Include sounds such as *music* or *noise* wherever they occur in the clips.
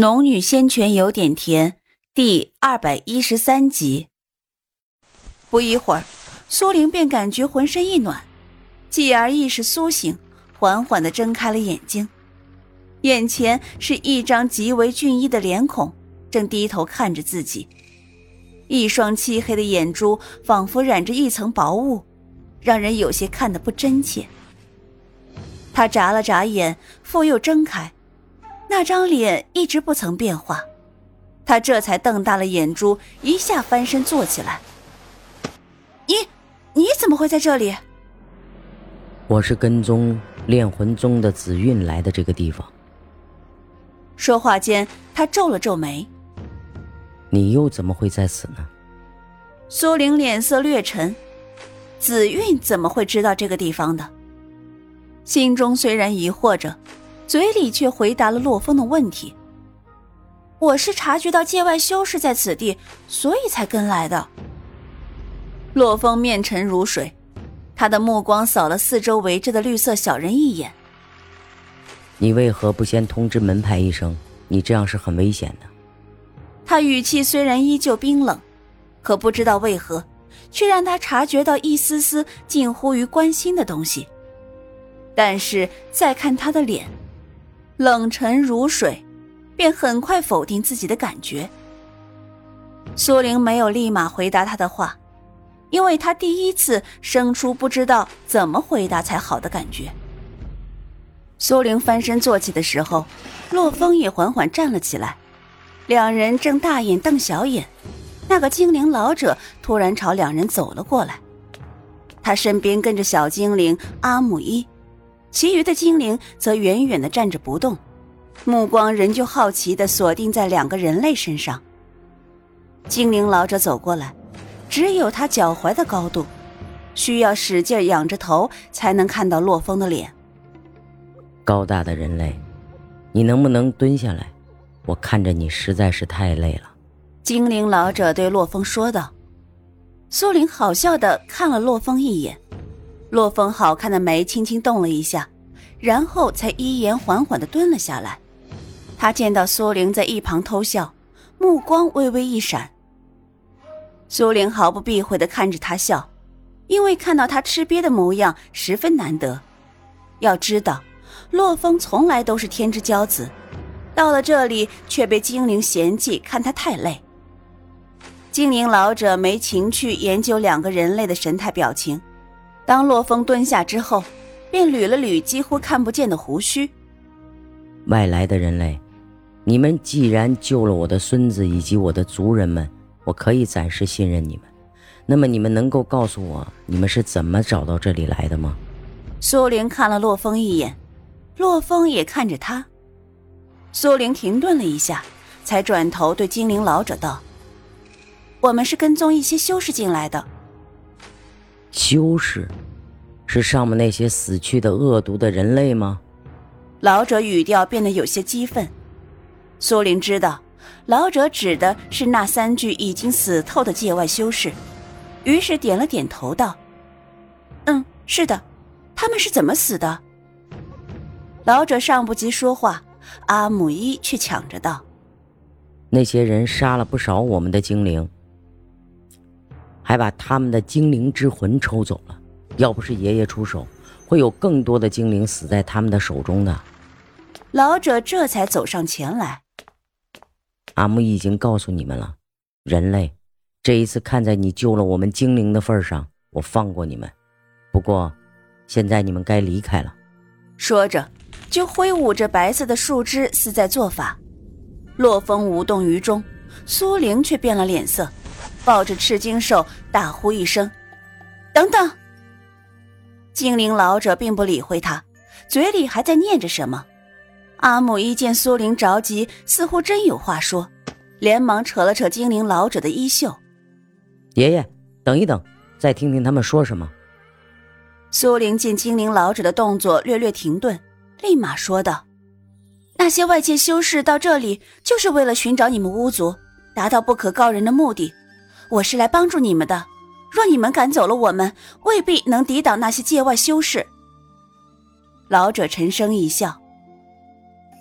农女仙泉有点甜，第二百一十三集。不一会儿，苏玲便感觉浑身一暖，继而意识苏醒，缓缓的睁开了眼睛。眼前是一张极为俊逸的脸孔，正低头看着自己，一双漆黑的眼珠仿佛染着一层薄雾，让人有些看得不真切。他眨了眨眼，复又睁开。那张脸一直不曾变化，他这才瞪大了眼珠，一下翻身坐起来。你你怎么会在这里？我是跟踪炼魂宗的紫韵来的这个地方。说话间，他皱了皱眉。你又怎么会在此呢？苏玲脸色略沉，紫韵怎么会知道这个地方的？心中虽然疑惑着。嘴里却回答了洛风的问题。我是察觉到界外修士在此地，所以才跟来的。洛风面沉如水，他的目光扫了四周围着的绿色小人一眼。你为何不先通知门派一声？你这样是很危险的。他语气虽然依旧冰冷，可不知道为何，却让他察觉到一丝丝近乎于关心的东西。但是再看他的脸。冷沉如水，便很快否定自己的感觉。苏玲没有立马回答他的话，因为他第一次生出不知道怎么回答才好的感觉。苏玲翻身坐起的时候，洛风也缓缓站了起来，两人正大眼瞪小眼，那个精灵老者突然朝两人走了过来，他身边跟着小精灵阿姆伊。其余的精灵则远远的站着不动，目光仍旧好奇的锁定在两个人类身上。精灵老者走过来，只有他脚踝的高度，需要使劲仰着头才能看到洛风的脸。高大的人类，你能不能蹲下来？我看着你实在是太累了。精灵老者对洛风说道。苏玲好笑的看了洛风一眼。洛风好看的眉轻轻动了一下，然后才依言缓缓的蹲了下来。他见到苏玲在一旁偷笑，目光微微一闪。苏玲毫不避讳的看着他笑，因为看到他吃瘪的模样十分难得。要知道，洛风从来都是天之骄子，到了这里却被精灵嫌弃，看他太累。精灵老者没情趣研究两个人类的神态表情。当洛风蹲下之后，便捋了捋几乎看不见的胡须。外来的人类，你们既然救了我的孙子以及我的族人们，我可以暂时信任你们。那么，你们能够告诉我，你们是怎么找到这里来的吗？苏玲看了洛风一眼，洛风也看着他。苏玲停顿了一下，才转头对精灵老者道：“我们是跟踪一些修士进来的。”修士，是上面那些死去的恶毒的人类吗？老者语调变得有些激愤。苏玲知道，老者指的是那三具已经死透的界外修士，于是点了点头道：“嗯，是的。他们是怎么死的？”老者尚不及说话，阿姆伊却抢着道：“那些人杀了不少我们的精灵。”还把他们的精灵之魂抽走了，要不是爷爷出手，会有更多的精灵死在他们的手中的。老者这才走上前来。阿木已经告诉你们了，人类，这一次看在你救了我们精灵的份上，我放过你们。不过，现在你们该离开了。说着，就挥舞着白色的树枝，似在做法。洛风无动于衷，苏玲却变了脸色。抱着赤金兽，大呼一声：“等等！”精灵老者并不理会他，嘴里还在念着什么。阿母一见苏玲着急，似乎真有话说，连忙扯了扯精灵老者的衣袖：“爷爷，等一等，再听听他们说什么。”苏玲见精灵老者的动作略略停顿，立马说道：“那些外界修士到这里，就是为了寻找你们巫族，达到不可告人的目的。”我是来帮助你们的，若你们赶走了我们，未必能抵挡那些界外修士。老者沉声一笑：“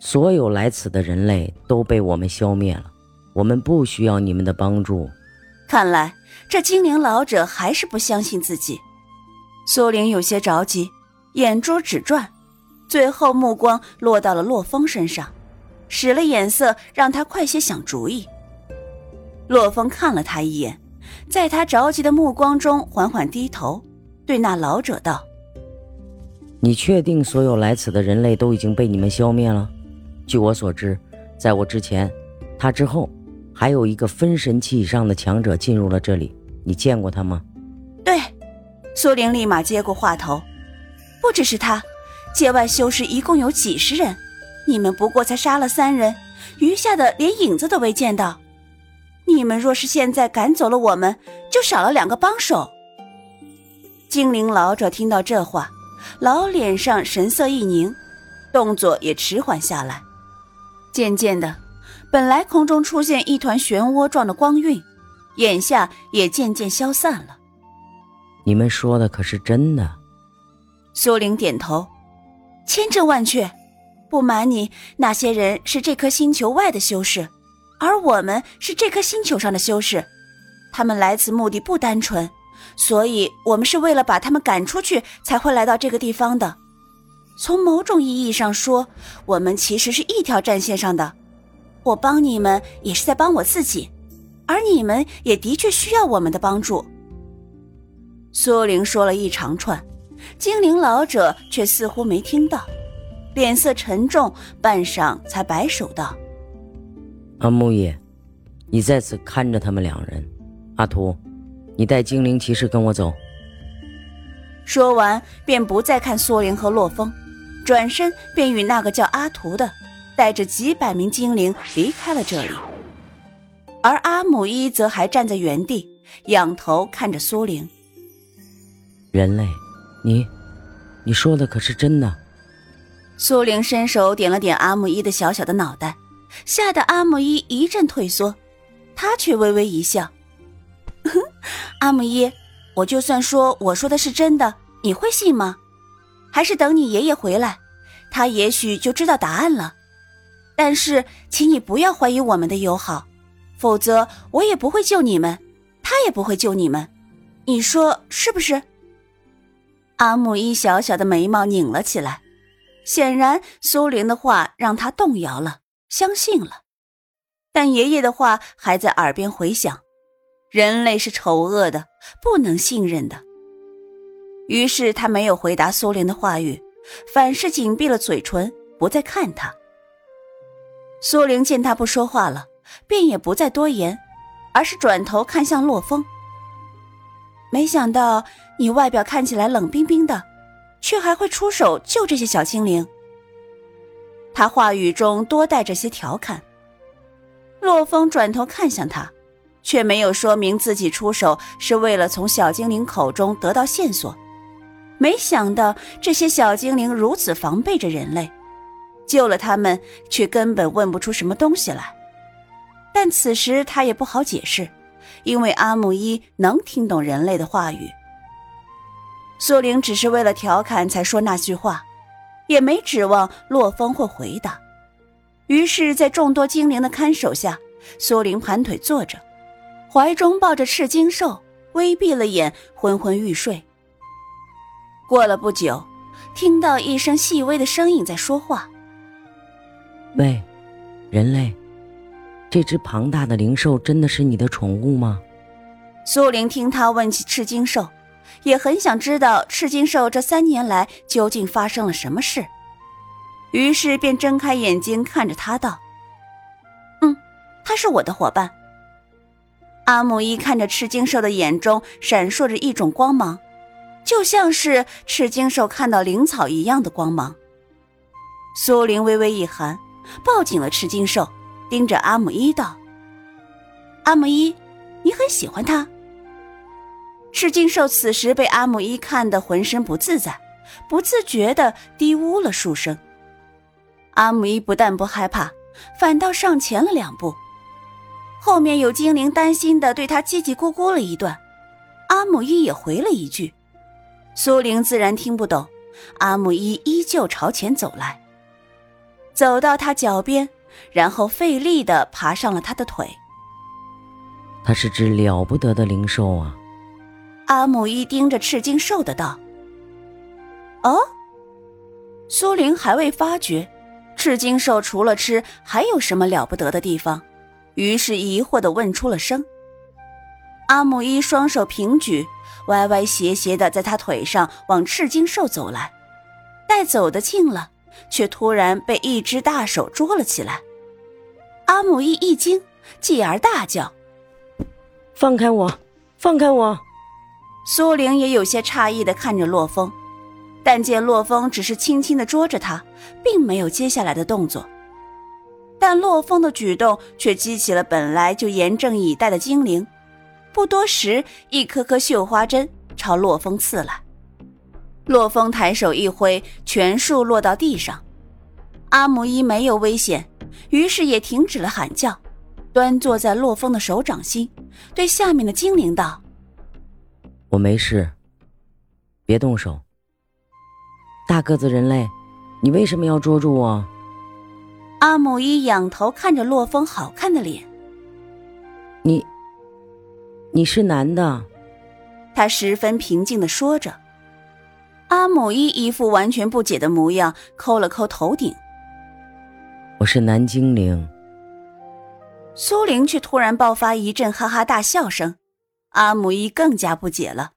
所有来此的人类都被我们消灭了，我们不需要你们的帮助。看来这精灵老者还是不相信自己。苏玲有些着急，眼珠直转，最后目光落到了洛风身上，使了眼色让他快些想主意。洛风看了他一眼，在他着急的目光中缓缓低头，对那老者道：“你确定所有来此的人类都已经被你们消灭了？据我所知，在我之前，他之后，还有一个分神期以上的强者进入了这里，你见过他吗？”对。苏玲立马接过话头：“不只是他，界外修士一共有几十人，你们不过才杀了三人，余下的连影子都未见到。你们若是现在赶走了我们，就少了两个帮手。”精灵老者听到这话，老脸上神色一凝，动作也迟缓下来。渐渐的，本来空中出现一团漩涡状的光晕，眼下也渐渐消散了。你们说的可是真的？苏玲点头，千真万确。不瞒你，那些人是这颗星球外的修士，而我们是这颗星球上的修士。他们来此目的不单纯，所以我们是为了把他们赶出去才会来到这个地方的。从某种意义上说，我们其实是一条战线上的。我帮你们也是在帮我自己，而你们也的确需要我们的帮助。苏玲说了一长串，精灵老者却似乎没听到，脸色沉重，半晌才摆手道：“阿木叶，你在此看着他们两人。阿图，你带精灵骑士跟我走。”说完，便不再看苏玲和洛风，转身便与那个叫阿图的，带着几百名精灵离开了这里。而阿姆伊则还站在原地，仰头看着苏玲。人类，你，你说的可是真的？苏玲伸手点了点阿木伊的小小的脑袋，吓得阿木一一阵退缩，他却微微一笑：“ *laughs* 阿木一，我就算说我说的是真的，你会信吗？还是等你爷爷回来，他也许就知道答案了。但是，请你不要怀疑我们的友好，否则我也不会救你们，他也不会救你们。你说是不是？”阿木一小小的眉毛拧了起来，显然苏玲的话让他动摇了，相信了。但爷爷的话还在耳边回响：人类是丑恶的，不能信任的。于是他没有回答苏玲的话语，反是紧闭了嘴唇，不再看他。苏玲见他不说话了，便也不再多言，而是转头看向洛风。没想到你外表看起来冷冰冰的，却还会出手救这些小精灵。他话语中多带着些调侃。洛风转头看向他，却没有说明自己出手是为了从小精灵口中得到线索。没想到这些小精灵如此防备着人类，救了他们，却根本问不出什么东西来。但此时他也不好解释。因为阿木伊能听懂人类的话语，苏玲只是为了调侃才说那句话，也没指望洛风会回答。于是，在众多精灵的看守下，苏玲盘腿坐着，怀中抱着赤金兽，微闭了眼，昏昏欲睡。过了不久，听到一声细微的声音在说话：“喂，人类。”这只庞大的灵兽真的是你的宠物吗？苏玲听他问起赤金兽，也很想知道赤金兽这三年来究竟发生了什么事，于是便睁开眼睛看着他道：“嗯，他是我的伙伴。”阿木一看着赤金兽的眼中闪烁着一种光芒，就像是赤金兽看到灵草一样的光芒。苏玲微微一寒，抱紧了赤金兽。盯着阿姆伊道：“阿姆伊，你很喜欢他。”赤金兽此时被阿姆一看得浑身不自在，不自觉的低呜了数声。阿姆伊不但不害怕，反倒上前了两步。后面有精灵担心的对他叽叽咕咕了一段，阿姆伊也回了一句。苏玲自然听不懂，阿姆伊依旧朝前走来。走到他脚边，然后费力的爬上了他的腿。他是只了不得的灵兽啊！阿姆一盯着赤金兽的道：“哦。”苏玲还未发觉，赤金兽除了吃还有什么了不得的地方，于是疑惑的问出了声。阿姆一双手平举，歪歪斜斜的在他腿上往赤金兽走来，待走得近了，却突然被一只大手捉了起来。阿姆一一惊，继而大叫：“放开我，放开我！”苏玲也有些诧异的看着洛风。但见洛风只是轻轻的捉着他，并没有接下来的动作。但洛风的举动却激起了本来就严阵以待的精灵，不多时，一颗颗绣花针朝洛风刺来。洛风抬手一挥，全数落到地上。阿姆伊没有危险，于是也停止了喊叫，端坐在洛风的手掌心，对下面的精灵道：“我没事，别动手。”大个子人类，你为什么要捉住我？阿姆一仰头看着洛风好看的脸。你，你是男的？他十分平静的说着。阿姆一一副完全不解的模样，抠了抠头顶。我是男精灵。苏玲却突然爆发一阵哈哈大笑声，阿姆伊更加不解了。